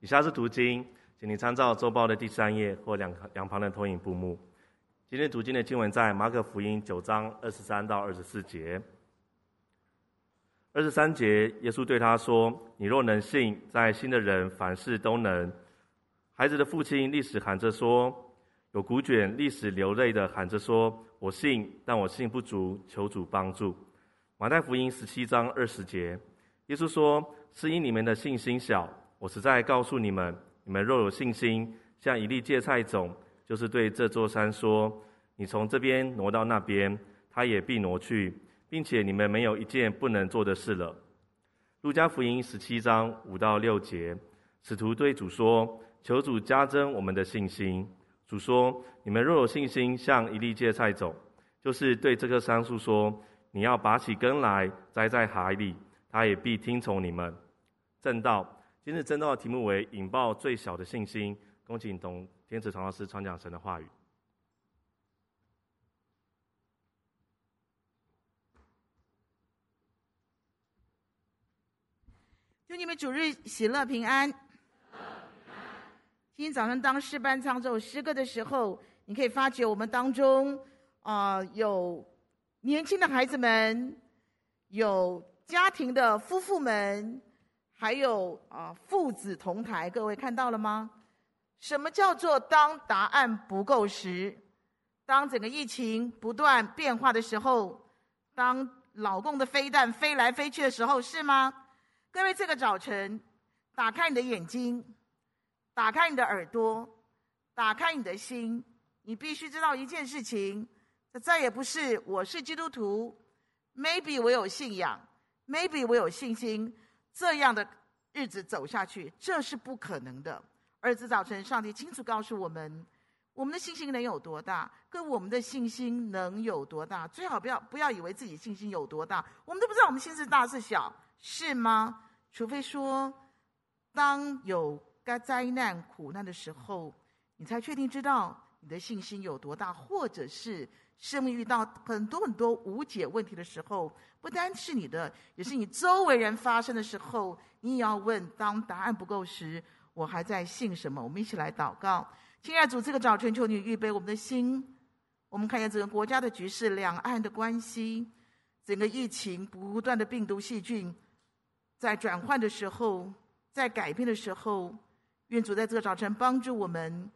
以下是读经，请你参照周报的第三页或两两旁的投影布幕。今天读经的经文在马可福音九章二十三到二十四节。二十三节，耶稣对他说：“你若能信，在新的人凡事都能。”孩子的父亲立时喊着说：“有古卷，立时流泪的喊着说：我信，但我信不足，求主帮助。”马太福音十七章二十节，耶稣说：“是因你们的信心小。”我实在告诉你们，你们若有信心，像一粒芥菜种，就是对这座山说：“你从这边挪到那边，它也必挪去，并且你们没有一件不能做的事了。”路加福音十七章五到六节，使徒对主说：“求主加增我们的信心。”主说：“你们若有信心，像一粒芥菜种，就是对这棵桑树说：‘你要拔起根来，栽在海里’，它也必听从你们。”正道。今日正道的题目为“引爆最小的信心”。恭请董天慈传道师传讲神的话语。祝你们主日喜乐平安。今天早上当诗班唱这首诗歌的时候，你可以发觉我们当中啊、有年轻的孩子们，有家庭的夫妇们。还有啊，父子同台，各位看到了吗？什么叫做当答案不够时？当整个疫情不断变化的时候，当老共的飞弹飞来飞去的时候，是吗？各位，这个早晨，打开你的眼睛，打开你的耳朵，打开你的心，你必须知道一件事情：这再也不是我是基督徒，maybe 我有信仰，maybe 我有信心。这样的日子走下去，这是不可能的。儿子早晨，上帝清楚告诉我们，我们的信心能有多大，跟我们的信心能有多大。最好不要不要以为自己信心有多大，我们都不知道我们心是大是小，是吗？除非说，当有该灾难苦难的时候，你才确定知道你的信心有多大，或者是。生命遇到很多很多无解问题的时候，不单是你的，也是你周围人发生的时候，你也要问：当答案不够时，我还在信什么？我们一起来祷告，亲爱的主，这个早晨求你预备我们的心。我们看见整个国家的局势、两岸的关系、整个疫情不断的病毒细菌在转换的时候，在改变的时候，愿主在这个早晨帮助我们，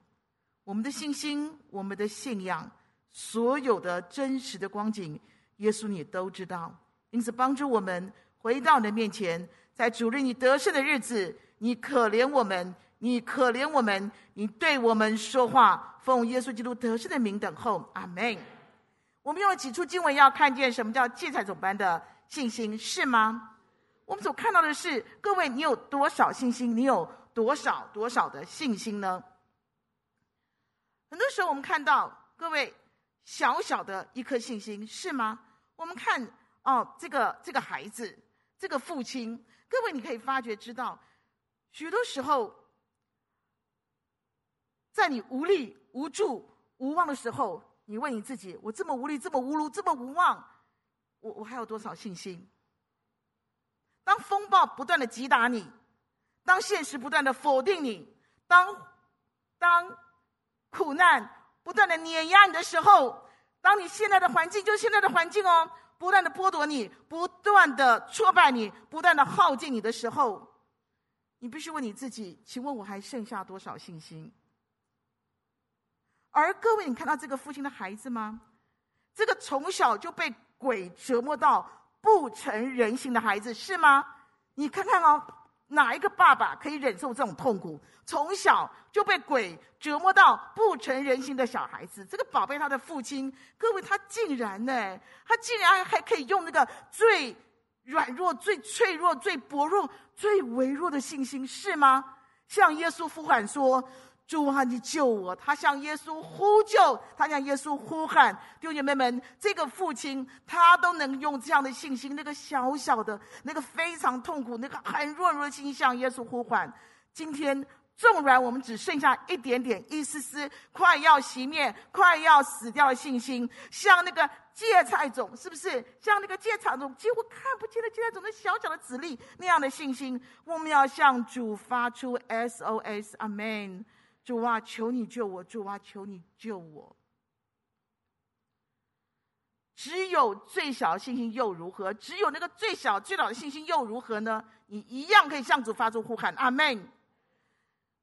我们的信心，我们的信仰。所有的真实的光景，耶稣你都知道，因此帮助我们回到你的面前，在主日你得胜的日子，你可怜我们，你可怜我们，你对我们说话，奉耶稣基督得胜的名等候，阿门。我们用了几处经文，要看见什么叫芥菜种般的信心，是吗？我们所看到的是，各位，你有多少信心？你有多少多少的信心呢？很多时候，我们看到各位。小小的一颗信心是吗？我们看哦，这个这个孩子，这个父亲，各位你可以发觉知道，许多时候，在你无力、无助、无望的时候，你问你自己：我这么无力、这么无助、这么无望，我我还有多少信心？当风暴不断的击打你，当现实不断的否定你，当当苦难。不断的碾压你的时候，当你现在的环境就现在的环境哦，不断的剥夺你，不断的挫败你，不断的耗尽你的时候，你必须问你自己：请问我还剩下多少信心？而各位，你看到这个父亲的孩子吗？这个从小就被鬼折磨到不成人形的孩子是吗？你看看哦。哪一个爸爸可以忍受这种痛苦？从小就被鬼折磨到不成人形的小孩子，这个宝贝他的父亲，各位他竟然呢，他竟然还可以用那个最软弱、最脆弱、最薄弱、最微弱的信心，是吗？向耶稣呼喊说。主啊，你救我！他向耶稣呼救，他向耶稣呼喊。弟兄姐妹们，这个父亲他都能用这样的信心，那个小小的、那个非常痛苦、那个很弱弱的心向耶稣呼唤。今天纵然我们只剩下一点点、一丝丝快要熄灭、快要死掉的信心，像那个芥菜种，是不是？像那个芥菜种几乎看不见的芥菜种的小小的籽粒那样的信心，我们要向主发出 SOS，Amen。主啊，求你救我！主啊，求你救我！只有最小的信心又如何？只有那个最小最老的信心又如何呢？你一样可以向主发出呼喊，阿门。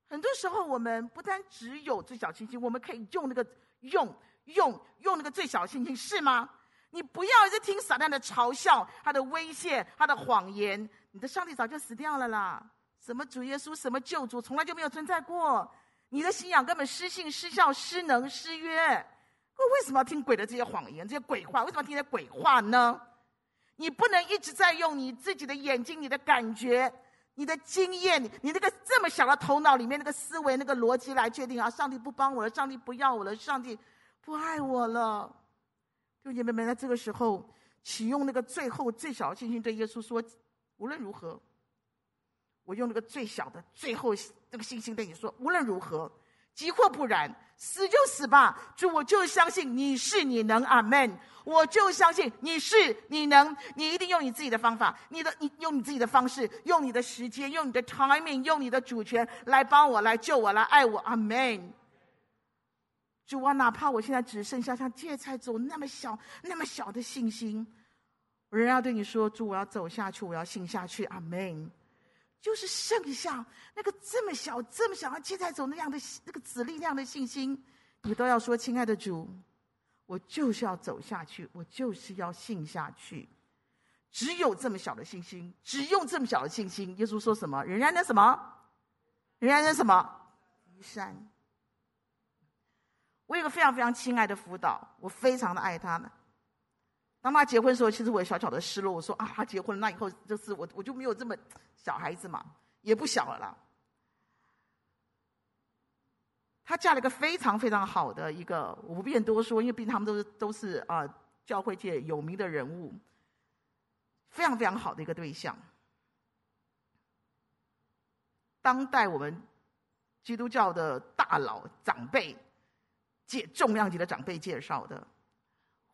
很多时候，我们不单只有最小信心，我们可以用那个用用用那个最小信心，是吗？你不要一直听撒旦的嘲笑、他的威胁、他的谎言。你的上帝早就死掉了啦！什么主耶稣，什么救主，从来就没有存在过。你的信仰根本失信、失效、失能、失约。我为什么要听鬼的这些谎言、这些鬼话？为什么要听这些鬼话呢？你不能一直在用你自己的眼睛、你的感觉、你的经验、你那个这么小的头脑里面那个思维、那个逻辑来确定啊！上帝不帮我了，上帝不要我了，上帝不爱我了。弟兄姐妹们，在这个时候启用那个最后最小的信心，对耶稣说：无论如何，我用那个最小的最后那个信心对你说：无论如何。即或不然，死就死吧。主，我就相信你是你能，阿门。我就相信你是你能，你一定用你自己的方法，你的你用你自己的方式，用你的时间，用你的 timing，用你的主权来帮我，来救我，来爱我，阿门。主啊，哪怕我现在只剩下像芥菜种那么小、那么小的信心，我仍然要对你说：主，我要走下去，我要信下去，阿门。就是剩下那个这么小、这么小的芥菜种那样的那个子力量的信心，你都要说：“亲爱的主，我就是要走下去，我就是要信下去。”只有这么小的信心，只用这么小的信心。耶稣说什么？仍然那什么？仍然那什么？移山。我有个非常非常亲爱的辅导，我非常的爱他们。当他结婚的时候，其实我也小小的失落。我说啊，他结婚了，那以后就是我，我就没有这么小孩子嘛，也不小了啦。她嫁了一个非常非常好的一个，我不便多说，因为毕竟他们都是都是啊、教会界有名的人物，非常非常好的一个对象。当代我们基督教的大佬长辈介重量级的长辈介绍的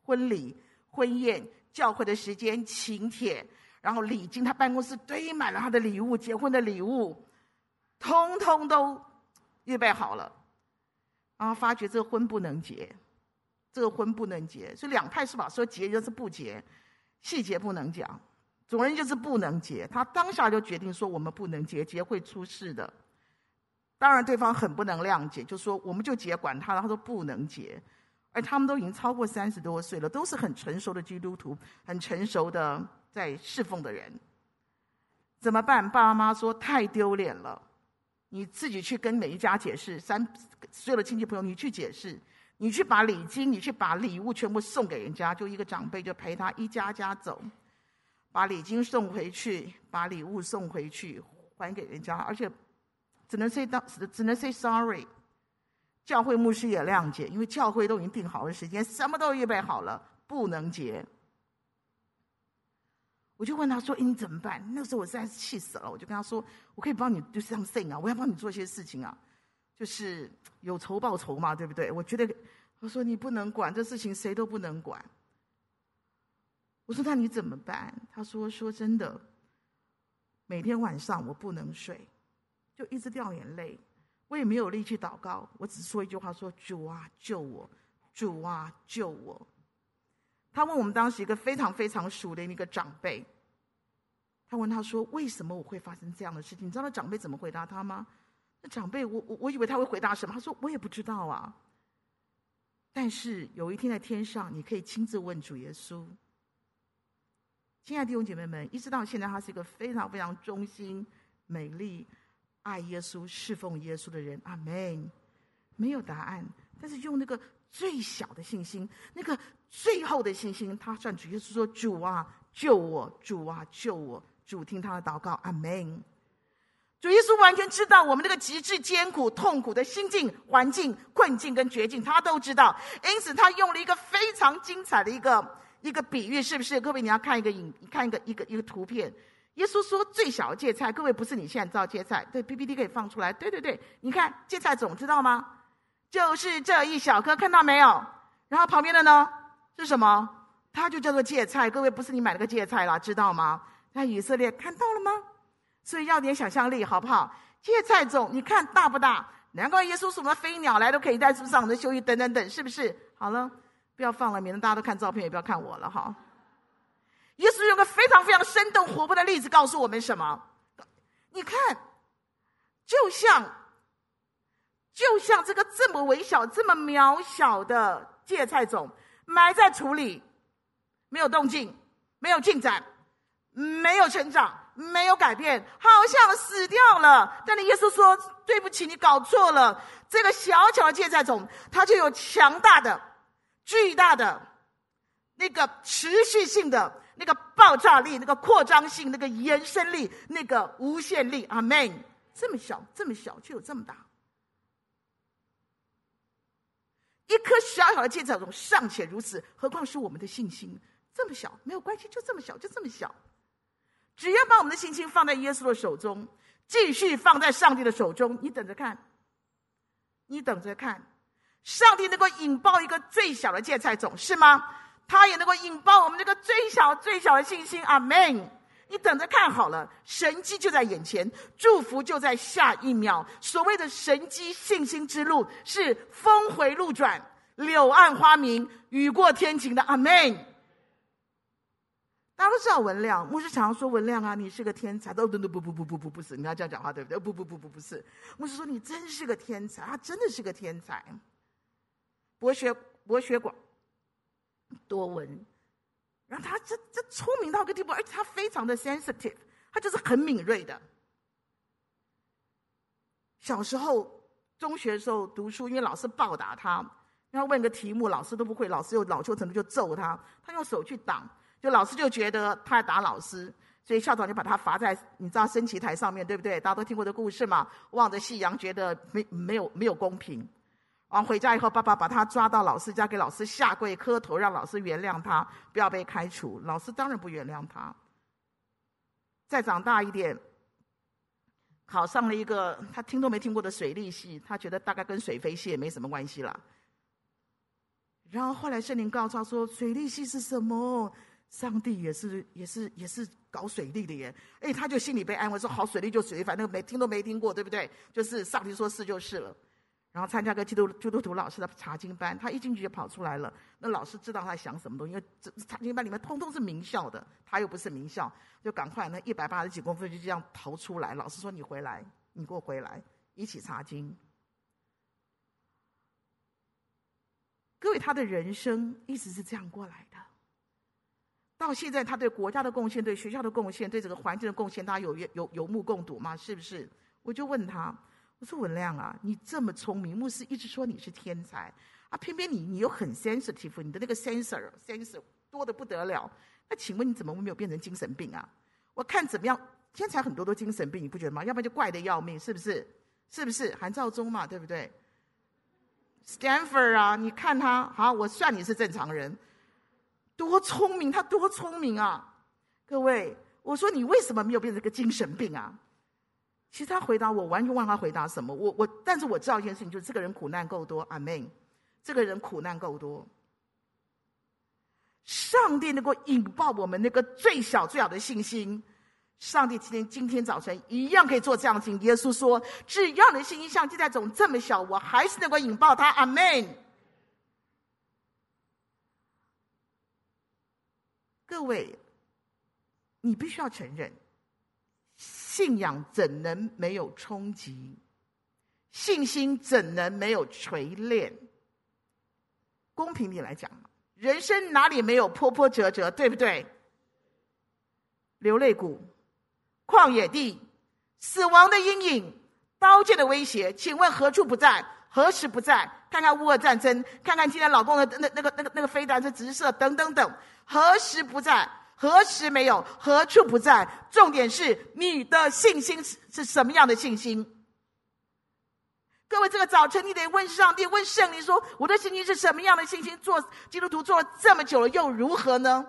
婚礼。婚宴、教会的时间、请帖，然后礼金，他办公室堆满了他的礼物，结婚的礼物，通通都预备好了。然后发觉这个婚不能结，这个婚不能结，所以两派说法说结就是不结，细节不能讲，总之就是不能结。他当下就决定说我们不能结，结会出事的。当然对方很不能谅解，就说我们就结，管他。他说不能结。而他们都已经超过三十多岁了，都是很成熟的基督徒，很成熟的在侍奉的人。怎么办？爸爸妈妈说太丢脸了，你自己去跟每一家解释，三所有的亲戚朋友，你去解释，你去把礼金，你去把礼物全部送给人家。就一个长辈就陪他一家家走，把礼金送回去，把礼物送回去，还给人家，而且只能 say 当只能 say sorry。教会牧师也谅解，因为教会都已经定好了时间，什么都预备好了，不能结。我就问他说：“你怎么办？”那时候我实在是气死了，我就跟他说：“我可以帮你，就是 something 啊，我要帮你做一些事情啊，就是有仇报仇嘛，对不对？”我觉得，我说你不能管这事情，谁都不能管。我说：“那你怎么办？”他说：“说真的，每天晚上我不能睡，就一直掉眼泪。”我也没有力气祷告，我只说一句话：说主啊，救我！主啊，救我！他问我们当时一个非常非常熟的一个长辈，他问他说：为什么我会发生这样的事情？你知道那长辈怎么回答他吗？那长辈，我我我以为他会回答什么？他说：我也不知道啊。但是有一天在天上，你可以亲自问主耶稣。亲爱的弟兄姐妹们，一直到现在，他是一个非常非常忠心、美丽。爱耶稣、侍奉耶稣的人，阿门。没有答案，但是用那个最小的信心，那个最后的信心，他算主耶稣说：“主啊，救我！主啊，救我！”主听他的祷告，阿门。主耶稣完全知道我们那个极致艰苦、痛苦的心境、环境、困境跟绝境，他都知道。因此，他用了一个非常精彩的一个一个比喻，是不是？各位，你要看一个影，看一个一个一个图片。耶稣说最小的芥菜，各位不是你现在知道芥菜，对 PPT 可以放出来。对对对，你看芥菜种知道吗？就是这一小颗，看到没有？然后旁边的呢是什么？它就叫做芥菜。各位不是你买了个芥菜啦，知道吗？那以色列看到了吗？所以要点想象力，好不好？芥菜种，你看大不大？难怪耶稣什么飞鸟来都可以在树上的休息等等等，是不是？好了，不要放了，免得大家都看照片，也不要看我了哈。耶稣用个非常非常生动活泼的例子告诉我们什么？你看，就像，就像这个这么微小、这么渺小的芥菜种，埋在土里，没有动静，没有进展，没有成长，没有改变，好像死掉了。但是耶稣说：“对不起，你搞错了。这个小小的芥菜种，它就有强大的、巨大的那个持续性的。”那个爆炸力，那个扩张性，那个延伸力，那个无限力，阿门。这么小，这么小，却有这么大。一颗小小的芥菜种尚且如此，何况是我们的信心？这么小，没有关系，就这么小，就这么小。只要把我们的信心放在耶稣的手中，继续放在上帝的手中，你等着看，你等着看，上帝能够引爆一个最小的芥菜种，是吗？他也能够引爆我们这个最小最小的信心，阿门！你等着看好了，神迹就在眼前，祝福就在下一秒。所谓的神迹信心之路，是峰回路转、柳暗花明、雨过天晴的，阿门！大家都知道文亮，牧师常常说文亮啊，你是个天才。都不不不不不不不不是，你要这样讲话对不对？不不不不不是，牧师说你真是个天才，他真的是个天才，博学博学广。多闻，然后他这这聪明到个地步，而且他非常的 sensitive，他就是很敏锐的。小时候中学的时候读书，因为老师暴打他，然后问个题目，老师都不会，老师又恼羞成怒就揍他，他用手去挡，就老师就觉得他在打老师，所以校长就把他罚在你知道升旗台上面，对不对？大家都听过的故事嘛，望着夕阳，觉得没没有没有公平。完回家以后，爸爸把他抓到老师家，给老师下跪磕头，让老师原谅他，不要被开除。老师当然不原谅他。再长大一点，考上了一个他听都没听过的水利系，他觉得大概跟水飞系也没什么关系了。然后后来圣灵告诉他说：“水利系是什么？上帝也是也是也是搞水利的耶。”哎，他就心里被安慰说：“好，水利就水利，反正没听都没听过，对不对？就是上帝说是就是了。”然后参加个基督基督徒老师的查经班，他一进去就跑出来了。那老师知道他在想什么东西，因为这查经班里面通通是名校的，他又不是名校，就赶快那一百八十几公分就这样逃出来。老师说：“你回来，你给我回来，一起查经。”各位，他的人生一直是这样过来的。到现在，他对国家的贡献、对学校的贡献、对这个环境的贡献，大家有有有目共睹吗？是不是？我就问他。我说文亮啊，你这么聪明，牧师一直说你是天才啊，偏偏你你又很 sensitive，你的那个 sensor sensor 多得不得了。那请问你怎么会没有变成精神病啊？我看怎么样，天才很多都精神病，你不觉得吗？要不然就怪得要命，是不是？是不是？韩兆忠嘛，对不对？Stanford 啊，你看他，好，我算你是正常人，多聪明，他多聪明啊！各位，我说你为什么没有变成个精神病啊？其实他回答我，完全忘了他回答什么。我我，但是我知道一件事情，就是这个人苦难够多，阿门。这个人苦难够多，上帝能够引爆我们那个最小最小的信心。上帝今天今天早晨一样可以做这样的事情。耶稣说：“只要你的信心像鸡蛋总这么小，我还是能够引爆他。”阿门。各位，你必须要承认。信仰怎能没有冲击？信心怎能没有锤炼？公平地来讲，人生哪里没有波波折折，对不对？流泪谷、旷野地、死亡的阴影、刀剑的威胁，请问何处不在？何时不在？看看乌俄战争，看看今天老公的那那个那个那个飞弹是直射，等等等，何时不在？何时没有？何处不在？重点是你的信心是是什么样的信心？各位，这个早晨你得问上帝，问圣灵说：我的信心是什么样的信心？做基督徒做了这么久了，又如何呢？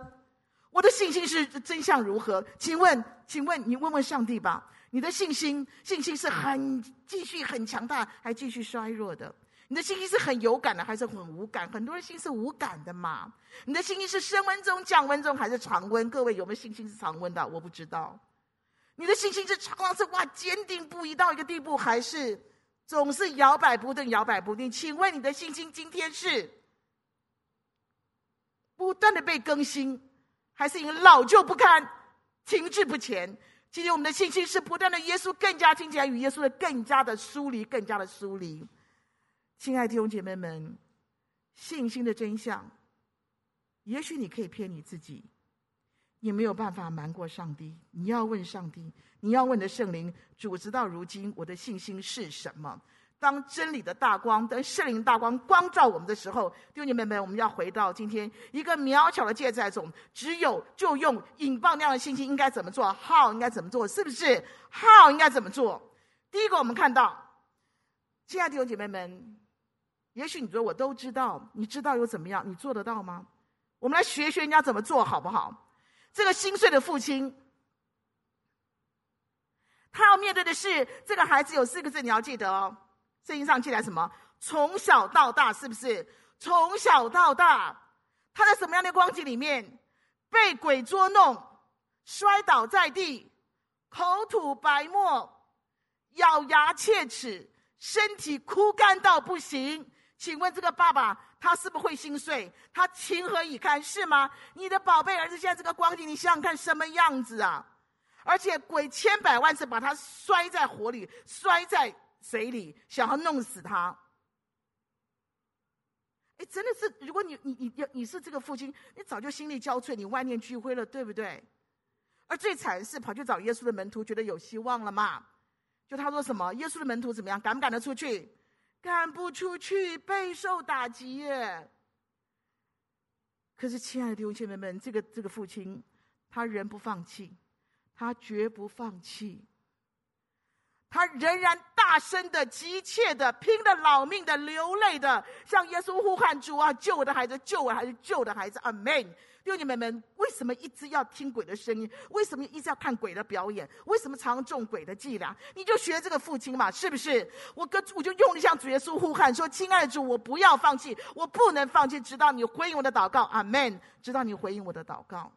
我的信心是真相如何？请问，请问你问问上帝吧。你的信心，信心是很继续很强大，还继续衰弱的？你的信心是很有感的，还是很无感？很多人心是无感的嘛。你的信心是升温中、降温中，还是常温？各位有没有信心是常温的？我不知道。你的信心是常常是哇坚定不移到一个地步，还是总是摇摆不定、摇摆不定？请问你的信心今天是不断的被更新，还是因为老旧不堪、停滞不前？今天我们的信心是不断的，耶稣更加亲近，与耶稣的更加的疏离，更加的疏离。亲爱的弟兄姐妹们，信心的真相，也许你可以骗你自己，你没有办法瞒过上帝。你要问上帝，你要问的圣灵，主直到如今，我的信心是什么？当真理的大光，当圣灵大光光照我们的时候，弟兄姐妹们，我们要回到今天一个渺小的芥菜种，只有就用引爆那样的信心，应该怎么做？？How，应该怎么做？是不是？？How，应该怎么做？第一个，我们看到，亲爱的弟兄姐妹们。也许你说我都知道，你知道又怎么样？你做得到吗？我们来学学人家怎么做好不好？这个心碎的父亲，他要面对的是这个孩子有四个字，你要记得哦。圣经上记载什么？从小到大，是不是？从小到大，他在什么样的光景里面被鬼捉弄，摔倒在地，口吐白沫，咬牙切齿，身体枯干到不行。请问这个爸爸他是不是会心碎？他情何以堪？是吗？你的宝贝儿子现在这个光景，你想想看什么样子啊？而且鬼千百万次把他摔在火里，摔在水里，想要弄死他。哎，真的是，如果你你你你是这个父亲，你早就心力交瘁，你万念俱灰了，对不对？而最惨的是跑去找耶稣的门徒，觉得有希望了嘛？就他说什么？耶稣的门徒怎么样？赶不赶得出去？赶不出去，备受打击耶。可是，亲爱的弟兄姐妹们，这个这个父亲，他仍不放弃，他绝不放弃，他仍然大声的、急切的、拼了老命的、流泪的向耶稣呼喊：“主啊，救我的孩子，救我的孩子，救我的孩子！”阿门。弟兄姐妹们，为什么一直要听鬼的声音？为什么一直要看鬼的表演？为什么常中鬼的伎俩？你就学这个父亲嘛，是不是？我跟我就用力向主耶稣呼喊说：“亲爱的主，我不要放弃，我不能放弃，直到你回应我的祷告。”阿门。直到你回应我的祷告。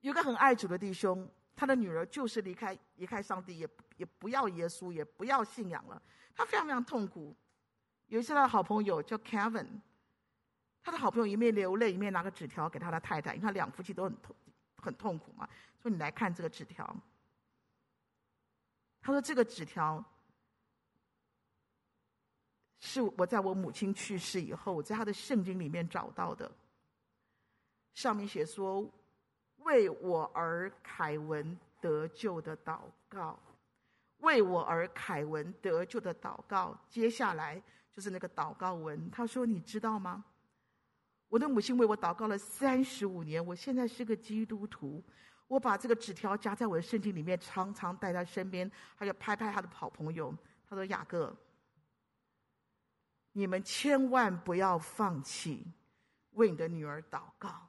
有个很爱主的弟兄，他的女儿就是离开离开上帝，也也不要耶稣，也不要信仰了。他非常非常痛苦。有一次，他的好朋友叫 Kevin。他的好朋友一面流泪，一面拿个纸条给他的太太，因为他两夫妻都很痛，很痛苦嘛。说：“你来看这个纸条。”他说：“这个纸条是我在我母亲去世以后，我在他的圣经里面找到的。上面写说，为我儿凯文得救的祷告，为我儿凯文得救的祷告。接下来就是那个祷告文。他说：‘你知道吗？’”我的母亲为我祷告了三十五年，我现在是个基督徒。我把这个纸条夹在我的圣经里面，常常带在身边，还有拍拍他的好朋友。他说：“雅各，你们千万不要放弃为你的女儿祷告，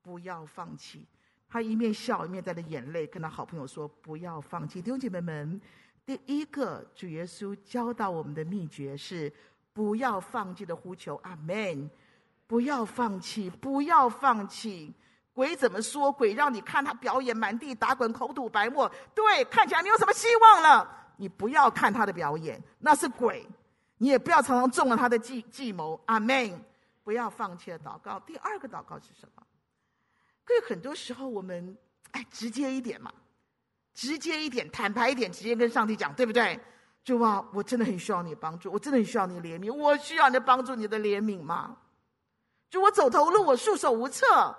不要放弃。”他一面笑，一面带着眼泪跟他好朋友说：“不要放弃。”弟兄姐妹们，第一个主耶稣教导我们的秘诀是不要放弃的呼求。阿门。不要放弃，不要放弃。鬼怎么说？鬼让你看他表演，满地打滚，口吐白沫。对，看起来没有什么希望了。你不要看他的表演，那是鬼。你也不要常常中了他的计计谋。阿门。不要放弃的祷告。第二个祷告是什么？可是很多时候我们哎，直接一点嘛，直接一点，坦白一点，直接跟上帝讲，对不对？主啊，我真的很需要你帮助，我真的很需要你怜悯，我需要你的帮助，你的怜悯嘛？主我走投无路，我束手无策，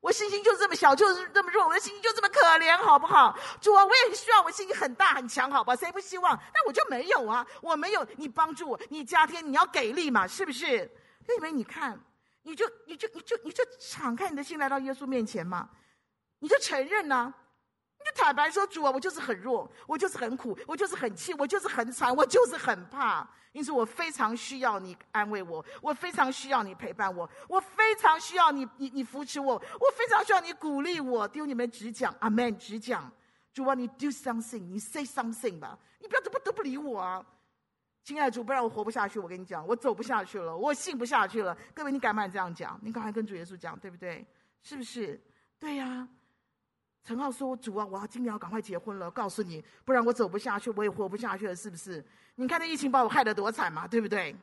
我信心就这么小，就是这么弱，我的信心就这么可怜，好不好？主啊，我也很希望我信心很大很强，好吧？谁不希望？但我就没有啊，我没有，你帮助我，你加添，你要给力嘛，是不是？因为你看，你就你就你就你就敞开你的心来到耶稣面前嘛，你就承认呐、你就坦白说，主啊，我就是很弱，我就是很苦，我就是很气，我就是很惨，我就是很怕。因此，我非常需要你安慰我，我非常需要你陪伴我，我非常需要你，你你扶持我，我非常需要你鼓励我。丢你们只讲阿门，只讲主啊，你 do something，你 say something 吧，你不要都不都不理我啊，亲爱的主，不然我活不下去。我跟你讲，我走不下去了，我信不下去了。各位，你敢不敢这样讲？你赶快跟主耶稣讲，对不对？是不是？对呀、啊。陈浩说：“主啊，我要今年要赶快结婚了，告诉你，不然我走不下去，我也活不下去了，是不是？你看那疫情把我害得多惨嘛，对不对？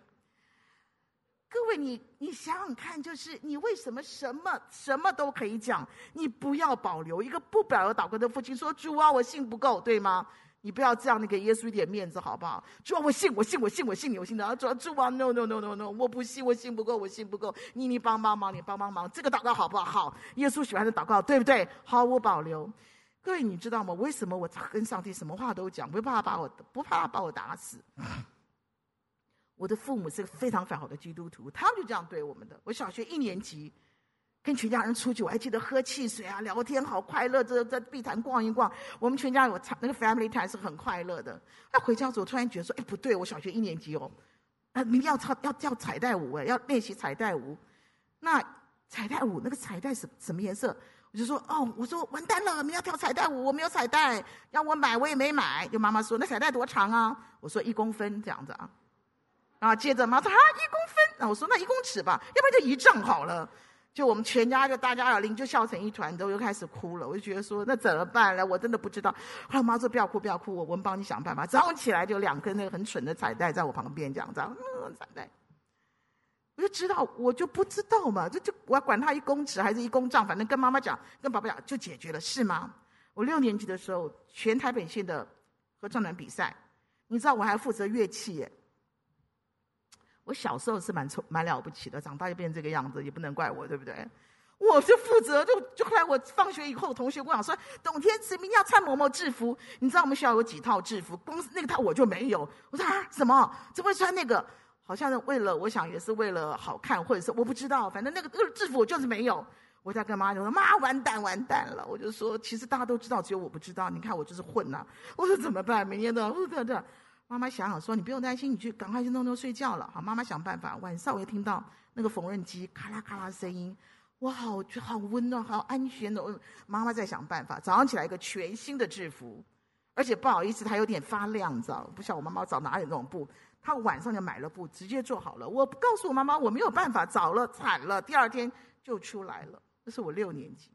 各位，你你想想看，就是你为什么什么什么都可以讲，你不要保留一个不保留祷告的父亲说：主啊，我信不够，对吗？”你不要这样，你给耶稣一点面子好不好？主啊，我信，我信，我信，我信你，我信的。主啊，主啊，no no no no no，我不信，我信不够，我信不够。你你帮帮忙，你帮帮忙，这个祷告好不好？好，耶稣喜欢的祷告，对不对？毫无保留。各位，你知道吗？为什么我跟上帝什么话都讲，不怕把我，不怕把我打死？我的父母是个非常非常好的基督徒，他们就这样对我们的。我小学一年级。跟全家人出去，我还记得喝汽水啊，聊天好快乐。这在碧潭逛一逛，我们全家有那个 family time 是很快乐的。那回家的时候，突然觉得说，哎，不对，我小学一年级哦，啊，明天要跳要跳彩带舞哎，要练习彩带舞。那彩带舞那个彩带是什么颜色？我就说，哦，我说完蛋了，明天要跳彩带舞，我没有彩带，让我买我也没买。就妈妈说，那彩带多长啊？我说一公分这样子啊。然后接着妈说啊，一公分。那我说那一公尺吧，要不然就一丈好了。就我们全家就大家耳铃就笑成一团，都又开始哭了。我就觉得说，那怎么办呢？我真的不知道。后来妈说不要哭，不要哭，我我们帮你想办法。早上起来就两根那个很蠢的彩带在我旁边，这样这样，嗯，彩带。我就知道，我就不知道嘛，就就我要管他一公尺还是一公丈，反正跟妈妈讲，跟爸爸讲就解决了，是吗？我六年级的时候，全台北县的合唱团比赛，你知道我还负责乐器。我小时候是蛮聪蛮了不起的，长大就变成这个样子，也不能怪我，对不对？我就负责，就就后来我放学以后，同学跟我讲说，董天慈明天要穿某某制服，你知道我们学校有几套制服，光是那个套我就没有。我说啊，什么？怎么会穿那个？好像是为了，我想也是为了好看，或者是我不知道，反正那个那个制服我就是没有。我在跟妈就说，妈，完蛋完蛋了。我就说，其实大家都知道，只有我不知道。你看我就是混呐、我说怎么办？明天都要这这。妈妈想想说：“你不用担心，你去赶快去弄弄睡觉了。”好，妈妈想办法。晚上我又听到那个缝纫机咔啦咔啦声音，哇，好就好温暖，好安全的。妈妈在想办法。早上起来一个全新的制服，而且不好意思，它有点发亮，知道不？像我妈妈找哪里那种布，她晚上就买了布，直接做好了。我告诉我妈妈，我没有办法，早了惨了，第二天就出来了。那是我六年级，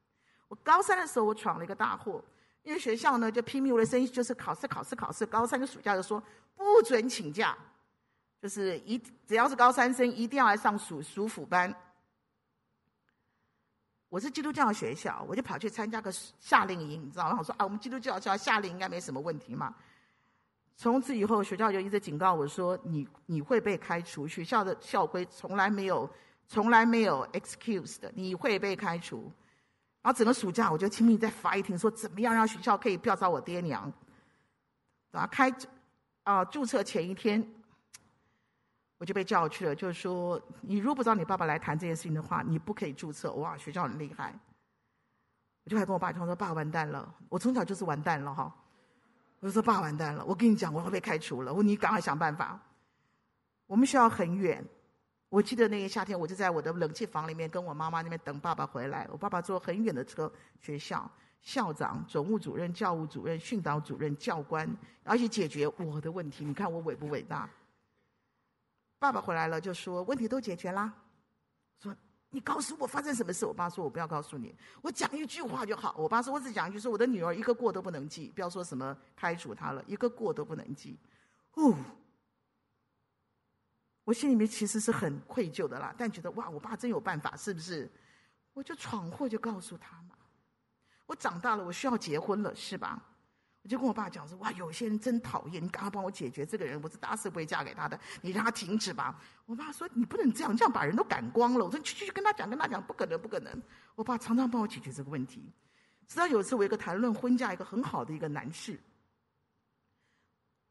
我高三的时候我闯了一个大祸，因为学校呢就拼命我的声音，就是考试考试考试。高三的暑假就说。不准请假，就是一只要是高三生，一定要来上暑暑辅班。我是基督教学校，我就跑去参加个夏令营，你知道吗？我说啊，我们基督教学校夏令营应该没什么问题嘛。从此以后，学校就一直警告我说，你你会被开除。学校的校规从来没有从来没有 excuse 的，你会被开除。然后整个暑假，我就拼命在 fighting，说怎么样让学校可以不要找我爹娘，啊开。啊！注册前一天，我就被叫去了。就是说，你如果不知道你爸爸来谈这件事情的话，你不可以注册。哇，学校很厉害。我就还跟我爸讲说：“爸，完蛋了！我从小就是完蛋了哈。”我就说：“爸，完蛋了！我跟你讲，我要被开除了。我你赶快想办法。”我们学校很远。我记得那个夏天，我就在我的冷气房里面跟我妈妈那边等爸爸回来。我爸爸坐很远的车，学校。校长、总务主任、教务主任、训导主任、教官，而且解决我的问题。你看我伟不伟大？爸爸回来了，就说问题都解决啦。说你告诉我发生什么事？我爸说我不要告诉你，我讲一句话就好。我爸说我只讲一句，说我的女儿一个过都不能记，不要说什么开除她了，一个过都不能记。哦，我心里面其实是很愧疚的啦，但觉得哇，我爸真有办法，是不是？我就闯祸，就告诉他嘛。我长大了，我需要结婚了，是吧？我就跟我爸讲说：“哇，有些人真讨厌，你赶快帮我解决这个人，我是打死不会嫁给他的，你让他停止吧。”我爸说：“你不能这样，这样把人都赶光了。”我说：“去去去，跟他讲，跟他讲，不可能，不可能。”我爸常常帮我解决这个问题。直到有一次，我一个谈论婚嫁一个很好的一个男士，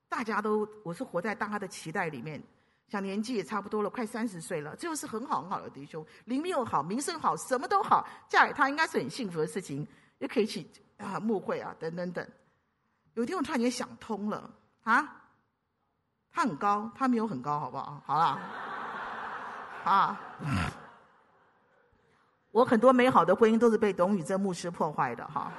大家都我是活在大家的期待里面，像年纪也差不多了，快三十岁了，就是很好很好的弟兄，灵命又好，名声好，什么都好，嫁给他应该是很幸福的事情。也可以去啊，牧会啊，等等等。有一天我突然间想通了啊，他很高，他没有很高，好不好？好了，啊，我很多美好的婚姻都是被董宇珍牧师破坏的哈。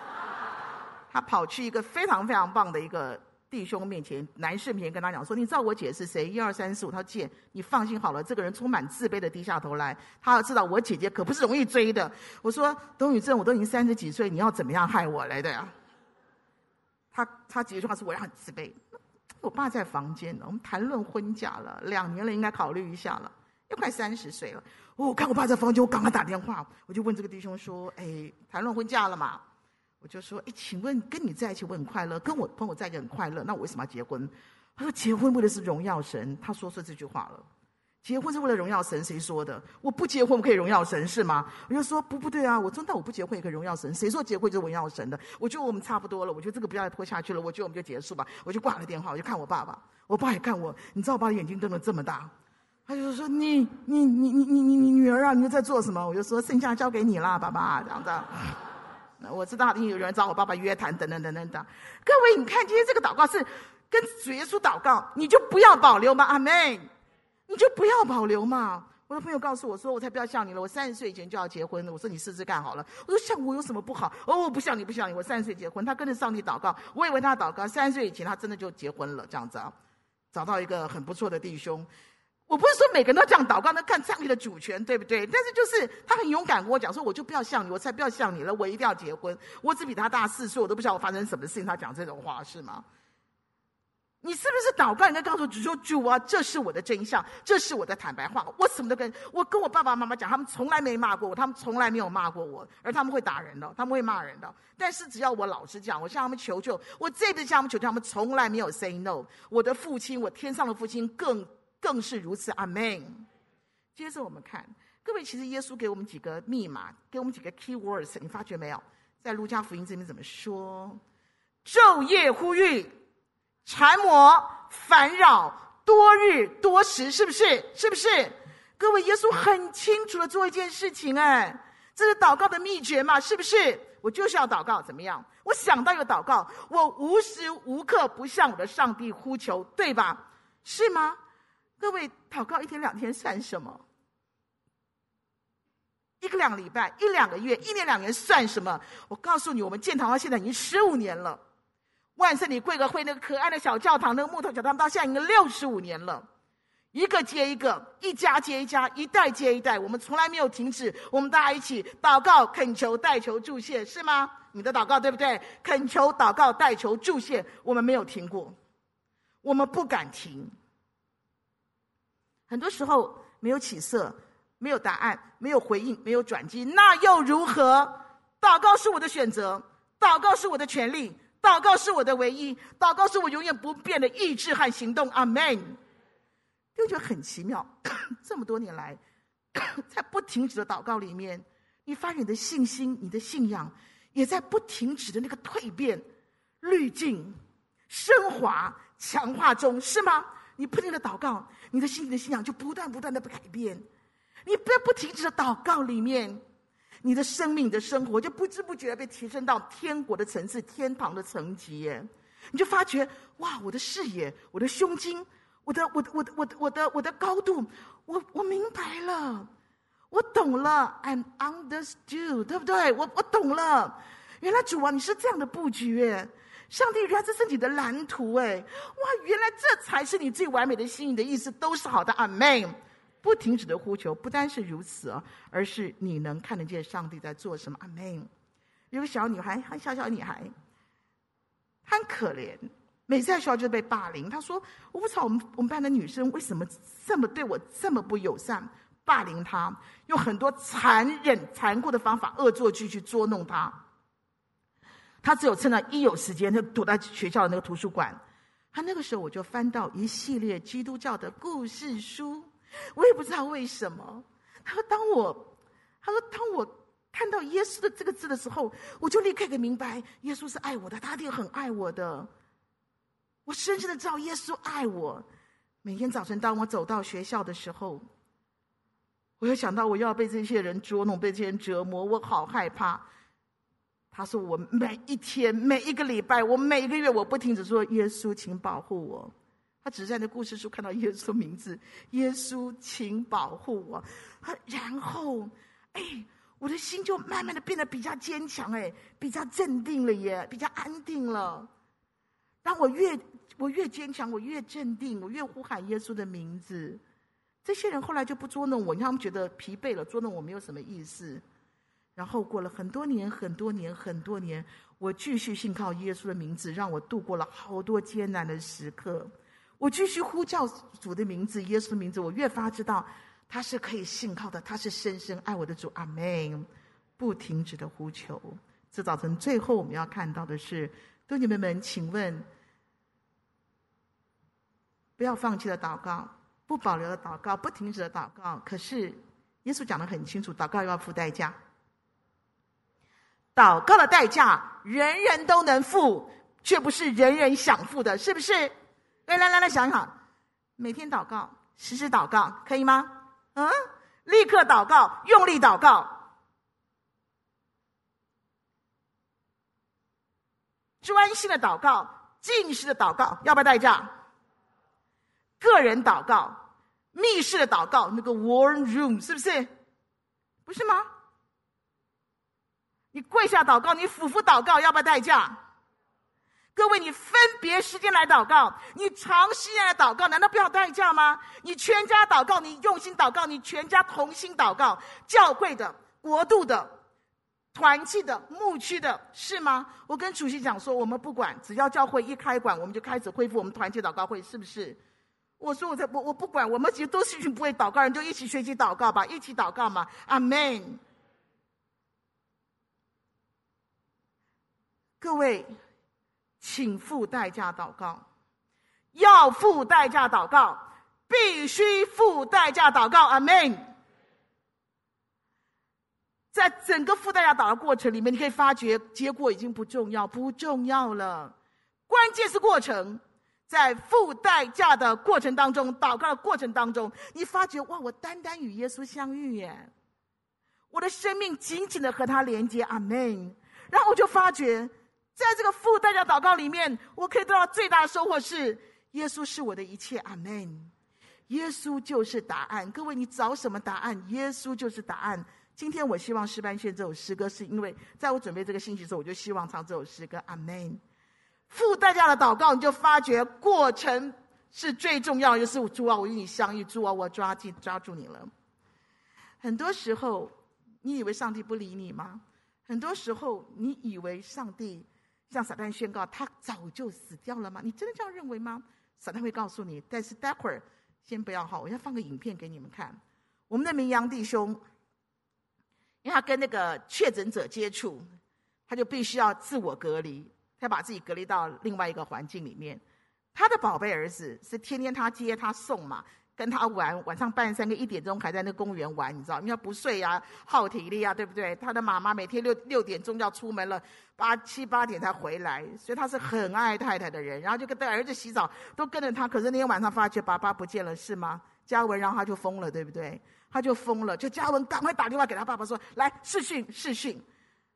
他跑去一个非常非常棒的一个。弟兄面前，男士面前跟他讲说：“你知道我姐是谁？一二三四五。”他说：“姐，你放心好了，这个人充满自卑的低下头来。他要知道我姐姐可不是容易追的。”我说：“董宇正，我都已经三十几岁，你要怎么样害我来的呀？”他他几句话是我很自卑。我爸在房间呢，我们谈论婚嫁了，两年了，应该考虑一下了，又快三十岁了。我看我爸在房间，我赶快打电话，我就问这个弟兄说：“哎，谈论婚嫁了嘛？”我就说：“哎，请问跟你在一起我很快乐，跟我朋友在一起很快乐，那我为什么要结婚？”他说：“结婚为的是荣耀神。”他说出这句话了：“结婚是为了荣耀神，谁说的？我不结婚我可以荣耀神是吗？”我就说：“不，不对啊！我说那我不结婚也可以荣耀神，谁说结婚就是荣耀神的？我觉得我们差不多了，我觉得这个不要再拖下去了，我觉得我们就结束吧。”我就挂了电话，我就看我爸爸，我爸也看我，你知道我爸眼睛瞪得这么大，他就说：“你你你你你你你女儿啊，你又在做什么？”我就说：“剩下交给你啦，爸爸。”这样子。我知道一定有人找我爸爸约谈，等等等等等。各位，你看今天这个祷告是跟主耶稣祷告，你就不要保留嘛，阿门。你就不要保留嘛。我的朋友告诉我说，我才不要像你了，我三十岁以前就要结婚了。我说你试试看好了。我说像我有什么不好？哦，我不像你，不像你，我三十岁结婚。他跟着上帝祷告，我以为他祷告三十岁以前他真的就结婚了，这样子啊，找到一个很不错的弟兄。我不是说每个人都这样祷告，那看上帝的主权，对不对？但是就是他很勇敢跟我讲说，我就不要像你，我才不要像你了，我一定要结婚。我只比他大四岁，我都不知道我发生什么事情，他讲这种话是吗？你是不是祷告应该告诉主说，主啊，这是我的真相，这是我的坦白话，我什么都跟我跟我爸爸妈妈讲，他们从来没骂过我，他们从来没有骂过我，而他们会打人的，他们会骂人的。但是只要我老实讲，我向他们求救，我这辈子向他们求救，他们从来没有 say no。我的父亲，我天上的父亲更。更是如此，阿门。接着我们看，各位，其实耶稣给我们几个密码，给我们几个 key words，你发觉没有？在路加福音这边怎么说？昼夜呼吁，缠磨烦扰，多日多时，是不是？是不是？各位，耶稣很清楚的做一件事情，哎，这是祷告的秘诀嘛？是不是？我就是要祷告，怎么样？我想到一个祷告，我无时无刻不向我的上帝呼求，对吧？是吗？各位，祷告一天两天算什么？一个两个礼拜，一两个月，一年两年算什么？我告诉你，我们建堂到现在已经十五年了。万圣礼贵格会那个可爱的小教堂，那个木头教堂，到现在已经六十五年了。一个接一个，一家接一家，一代接一代，我们从来没有停止。我们大家一起祷告、恳求、代求、祝谢，是吗？你的祷告对不对？恳求、祷告、代求、祝谢，我们没有停过，我们不敢停。很多时候没有起色，没有答案，没有回应，没有转机，那又如何？祷告是我的选择，祷告是我的权利，祷告是我的唯一，祷告是我永远不变的意志和行动。阿门。就觉得很奇妙，这么多年来，在不停止的祷告里面，你发现你的信心、你的信仰，也在不停止的那个蜕变、滤镜、升华、强化中，是吗？你不停的祷告，你的心里的信仰就不断不断的被改变。你不要不停止的祷告里面，你的生命的生活就不知不觉的被提升到天国的层次、天堂的层级耶。你就发觉哇，我的视野、我的胸襟、我的、我的、我的、我的、我的、我的高度，我我明白了，我懂了，I'm understood，对不对？我我懂了，原来主啊，你是这样的布局耶。上帝，原来这是你的蓝图哎！哇，原来这才是你最完美的心意的意思，都是好的。阿门。不停止的呼求，不单是如此哦，而是你能看得见上帝在做什么。阿门。有个小女孩，很小小女孩，她很可怜，每次在学校就被霸凌。她说：“我不知道我们我们班的女生为什么这么对我这么不友善，霸凌她，用很多残忍残酷的方法、恶作剧去捉弄她。”他只有趁他一有时间，就躲在学校的那个图书馆。他那个时候，我就翻到一系列基督教的故事书。我也不知道为什么。他说：“当我，他说当我看到耶稣的这个字的时候，我就立刻给明白，耶稣是爱我的，他一定很爱我的。我深深的知道耶稣爱我。每天早晨，当我走到学校的时候，我又想到我又要被这些人捉弄，被这些人折磨，我好害怕。”他说：“我每一天、每一个礼拜，我每一个月，我不停止说耶稣，请保护我。”他只是在那故事书看到耶稣的名字，耶稣，请保护我。然后，哎，我的心就慢慢的变得比较坚强，哎，比较镇定了耶，比较安定了。当我越我越坚强，我越镇定，我越呼喊耶稣的名字，这些人后来就不捉弄我，因为他们觉得疲惫了，捉弄我没有什么意思。然后过了很多年，很多年，很多年，我继续信靠耶稣的名字，让我度过了好多艰难的时刻。我继续呼叫主的名字，耶稣的名字，我越发知道他是可以信靠的，他是深深爱我的主。阿门！不停止的呼求。这早晨最后我们要看到的是，弟兄姐妹们，请问，不要放弃的祷告，不保留的祷告，不停止的祷告。可是耶稣讲得很清楚，祷告要付代价。祷告的代价，人人都能付，却不是人人想付的，是不是？来来来来，想想，每天祷告，时时祷告，可以吗？嗯，立刻祷告，用力祷告，专心的祷告，禁食的祷告，要不要代价？个人祷告，密室的祷告，那个 war room，是不是？不是吗？你跪下祷告，你俯伏祷告，要不要代价？各位，你分别时间来祷告，你长时间来祷告，难道不要代价吗？你全家祷告，你用心祷告，你全家同心祷告，教会的、国度的、团契的、牧区的，是吗？我跟主席讲说，我们不管，只要教会一开馆，我们就开始恢复我们团契祷告会，是不是？我说我在我我不管，我们其实都是一群不会祷告人，就一起学习祷告吧，一起祷告嘛，阿门。各位，请付代价祷告，要付代价祷告，必须付代价祷告。阿门。在整个付代价祷告过程里面，你可以发觉结果已经不重要，不重要了。关键是过程，在付代价的过程当中，祷告的过程当中，你发觉哇，我单单与耶稣相遇耶，我的生命紧紧的和他连接。阿门。然后我就发觉。在这个付代价祷告里面，我可以得到最大的收获是：耶稣是我的一切，阿门。耶稣就是答案。各位，你找什么答案？耶稣就是答案。今天我希望诗班献这首诗歌，是因为在我准备这个信息的时候，我就希望唱这首诗歌，阿门。付代价的祷告，你就发觉过程是最重要的，就是主啊，我与你相遇，主啊，我抓紧抓住你了。很多时候，你以为上帝不理你吗？很多时候，你以为上帝。向撒旦宣告，他早就死掉了吗？你真的这样认为吗？撒旦会告诉你，但是待会儿先不要哈，我要放个影片给你们看。我们的明阳弟兄，因为他跟那个确诊者接触，他就必须要自我隔离，他把自己隔离到另外一个环境里面。他的宝贝儿子是天天他接他送嘛。跟他玩，晚上半夜三更一点钟还在那公园玩，你知道？因为不睡呀、啊，耗体力啊，对不对？他的妈妈每天六六点钟要出门了，八七八点才回来，所以他是很爱太太的人。然后就跟他儿子洗澡，都跟着他。可是那天晚上发觉爸爸不见了，是吗？嘉文，然后他就疯了，对不对？他就疯了，就嘉文赶快打电话给他爸爸说：“来视讯，视讯。”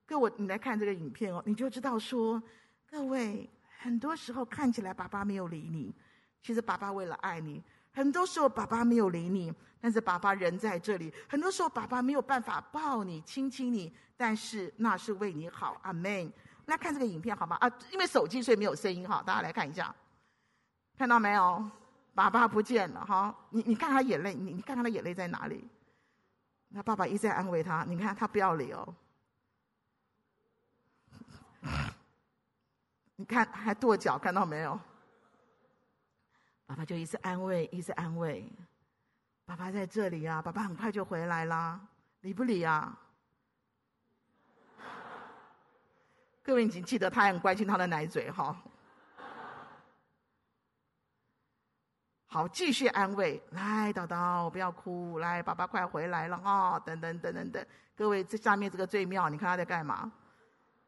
各位，你来看这个影片哦，你就知道说，各位很多时候看起来爸爸没有理你，其实爸爸为了爱你。很多时候，爸爸没有理你，但是爸爸人在这里。很多时候，爸爸没有办法抱你、亲亲你，但是那是为你好。阿门。来看这个影片好吗？啊，因为手机所以没有声音哈，大家来看一下，看到没有？爸爸不见了哈，你你看他眼泪，你你看他的眼泪在哪里？那爸爸一直在安慰他，你看他不要理哦。你看还跺脚，看到没有？爸爸就一直安慰，一直安慰。爸爸在这里啊，爸爸很快就回来啦，理不理啊？各位已经记得他很关心他的奶嘴哈。好，继续安慰，来，叨叨，不要哭，来，爸爸快回来了啊，等等等等等。各位，这下面这个最妙，你看他在干嘛？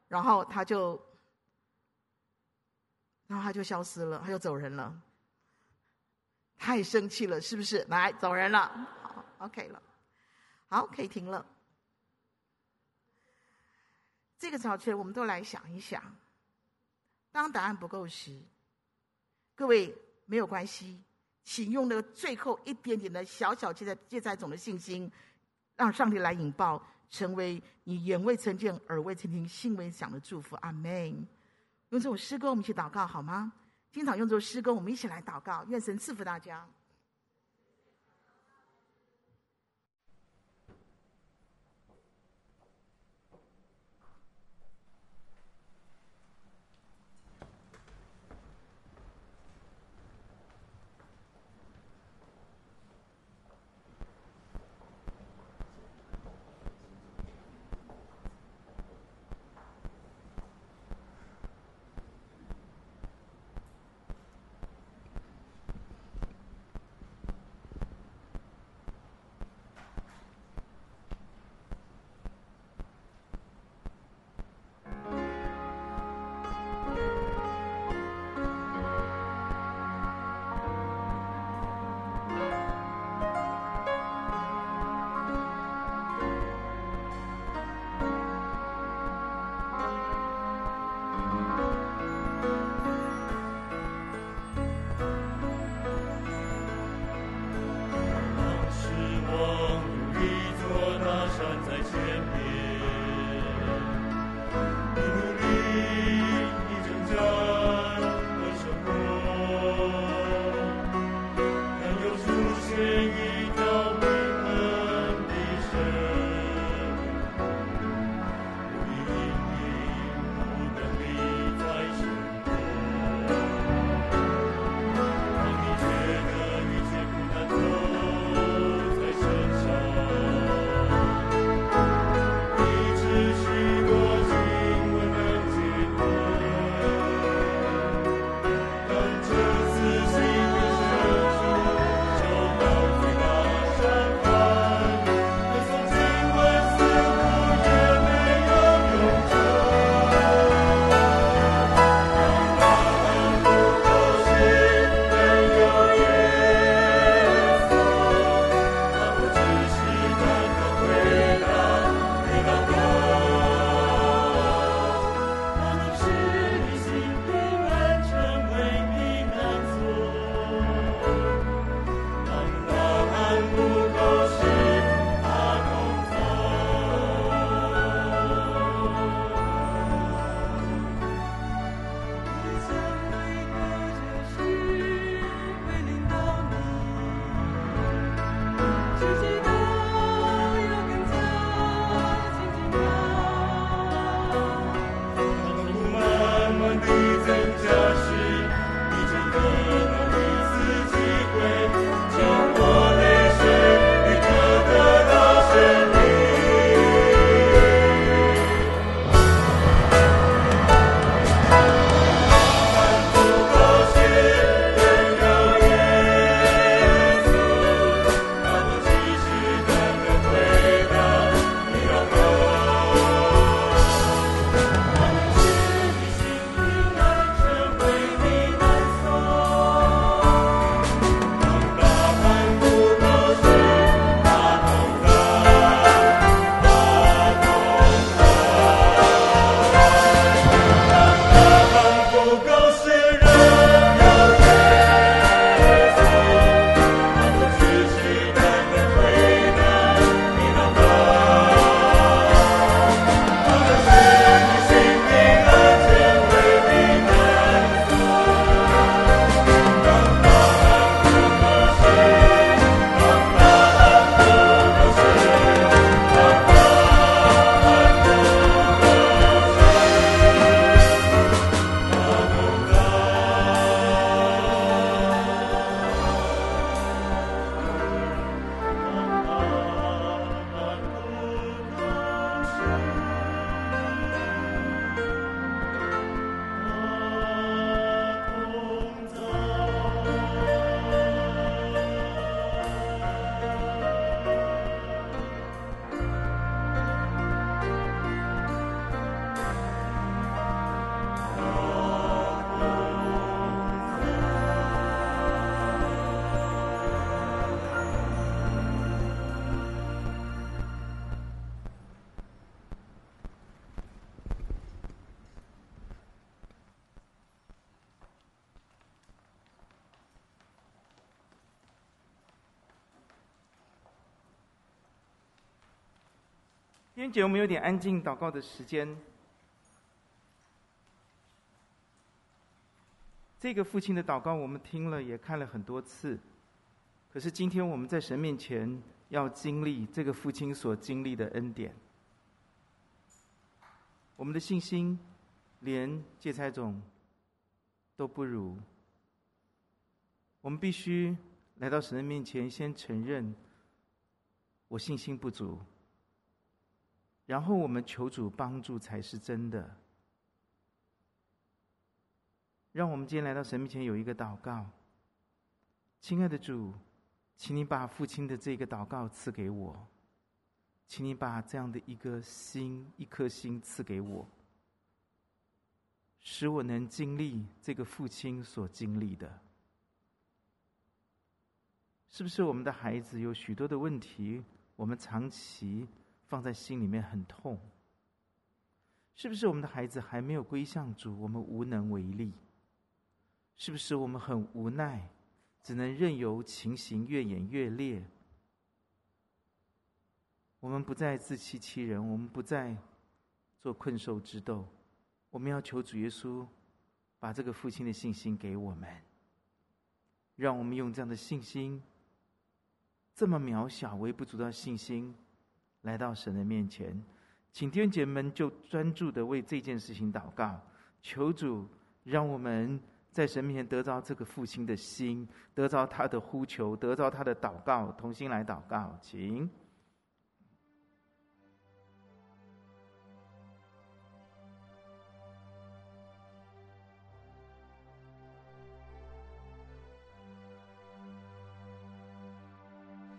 然后他就，然后他就消失了，他就走人了。太生气了，是不是？来，走人了。好，OK 了。好，可以停了。这个早晨，我们都来想一想。当答案不够时，各位没有关系，请用那个最后一点点的小小芥菜芥菜种的信心，让上帝来引爆，成为你眼未曾见、耳未曾听、心未想的祝福。阿门。用这首诗歌，我们一起祷告好吗？经常用作诗歌，我们一起来祷告，愿神赐福大家。弟兄姐妹，我们有点安静祷告的时间。这个父亲的祷告，我们听了也看了很多次。可是今天我们在神面前要经历这个父亲所经历的恩典。我们的信心连芥菜种都不如。我们必须来到神的面前，先承认我信心不足，然后我们求主帮助才是真的。让我们今天来到神面前有一个祷告，亲爱的主。请你把父亲的这个祷告赐给我，请你把这样的一个心、一颗心赐给我，使我能经历这个父亲所经历的。是不是我们的孩子有许多的问题，我们长期放在心里面很痛？是不是我们的孩子还没有归向主，我们无能为力？是不是我们很无奈？只能任由情形越演越烈。我们不再自欺欺人，我们不再做困兽之斗。我们要求主耶稣把这个父亲的信心给我们，让我们用这样的信心，这么渺小、微不足道的信心，来到神的面前。请弟兄姐妹们就专注的为这件事情祷告，求主让我们。在神面前得着这个父亲的心，得着他的呼求，得着他的祷告，同心来祷告，请。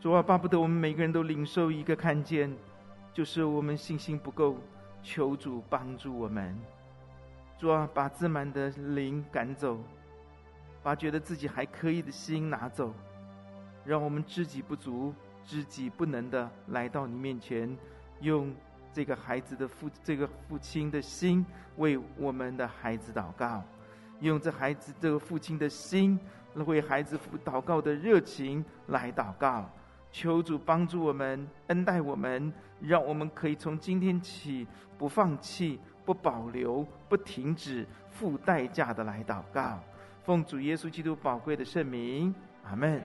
主啊，巴不得我们每个人都领受一个看见，就是我们信心不够，求主帮助我们。主啊，把自满的灵赶走，把觉得自己还可以的心拿走，让我们知己不足、知己不能的来到你面前，用这个孩子的父、这个父亲的心为我们的孩子祷告，用这孩子这个父亲的心为孩子祷告的热情来祷告，求主帮助我们、恩待我们，让我们可以从今天起不放弃。不保留、不停止、付代价的来祷告，奉主耶稣基督宝贵的圣名，阿门。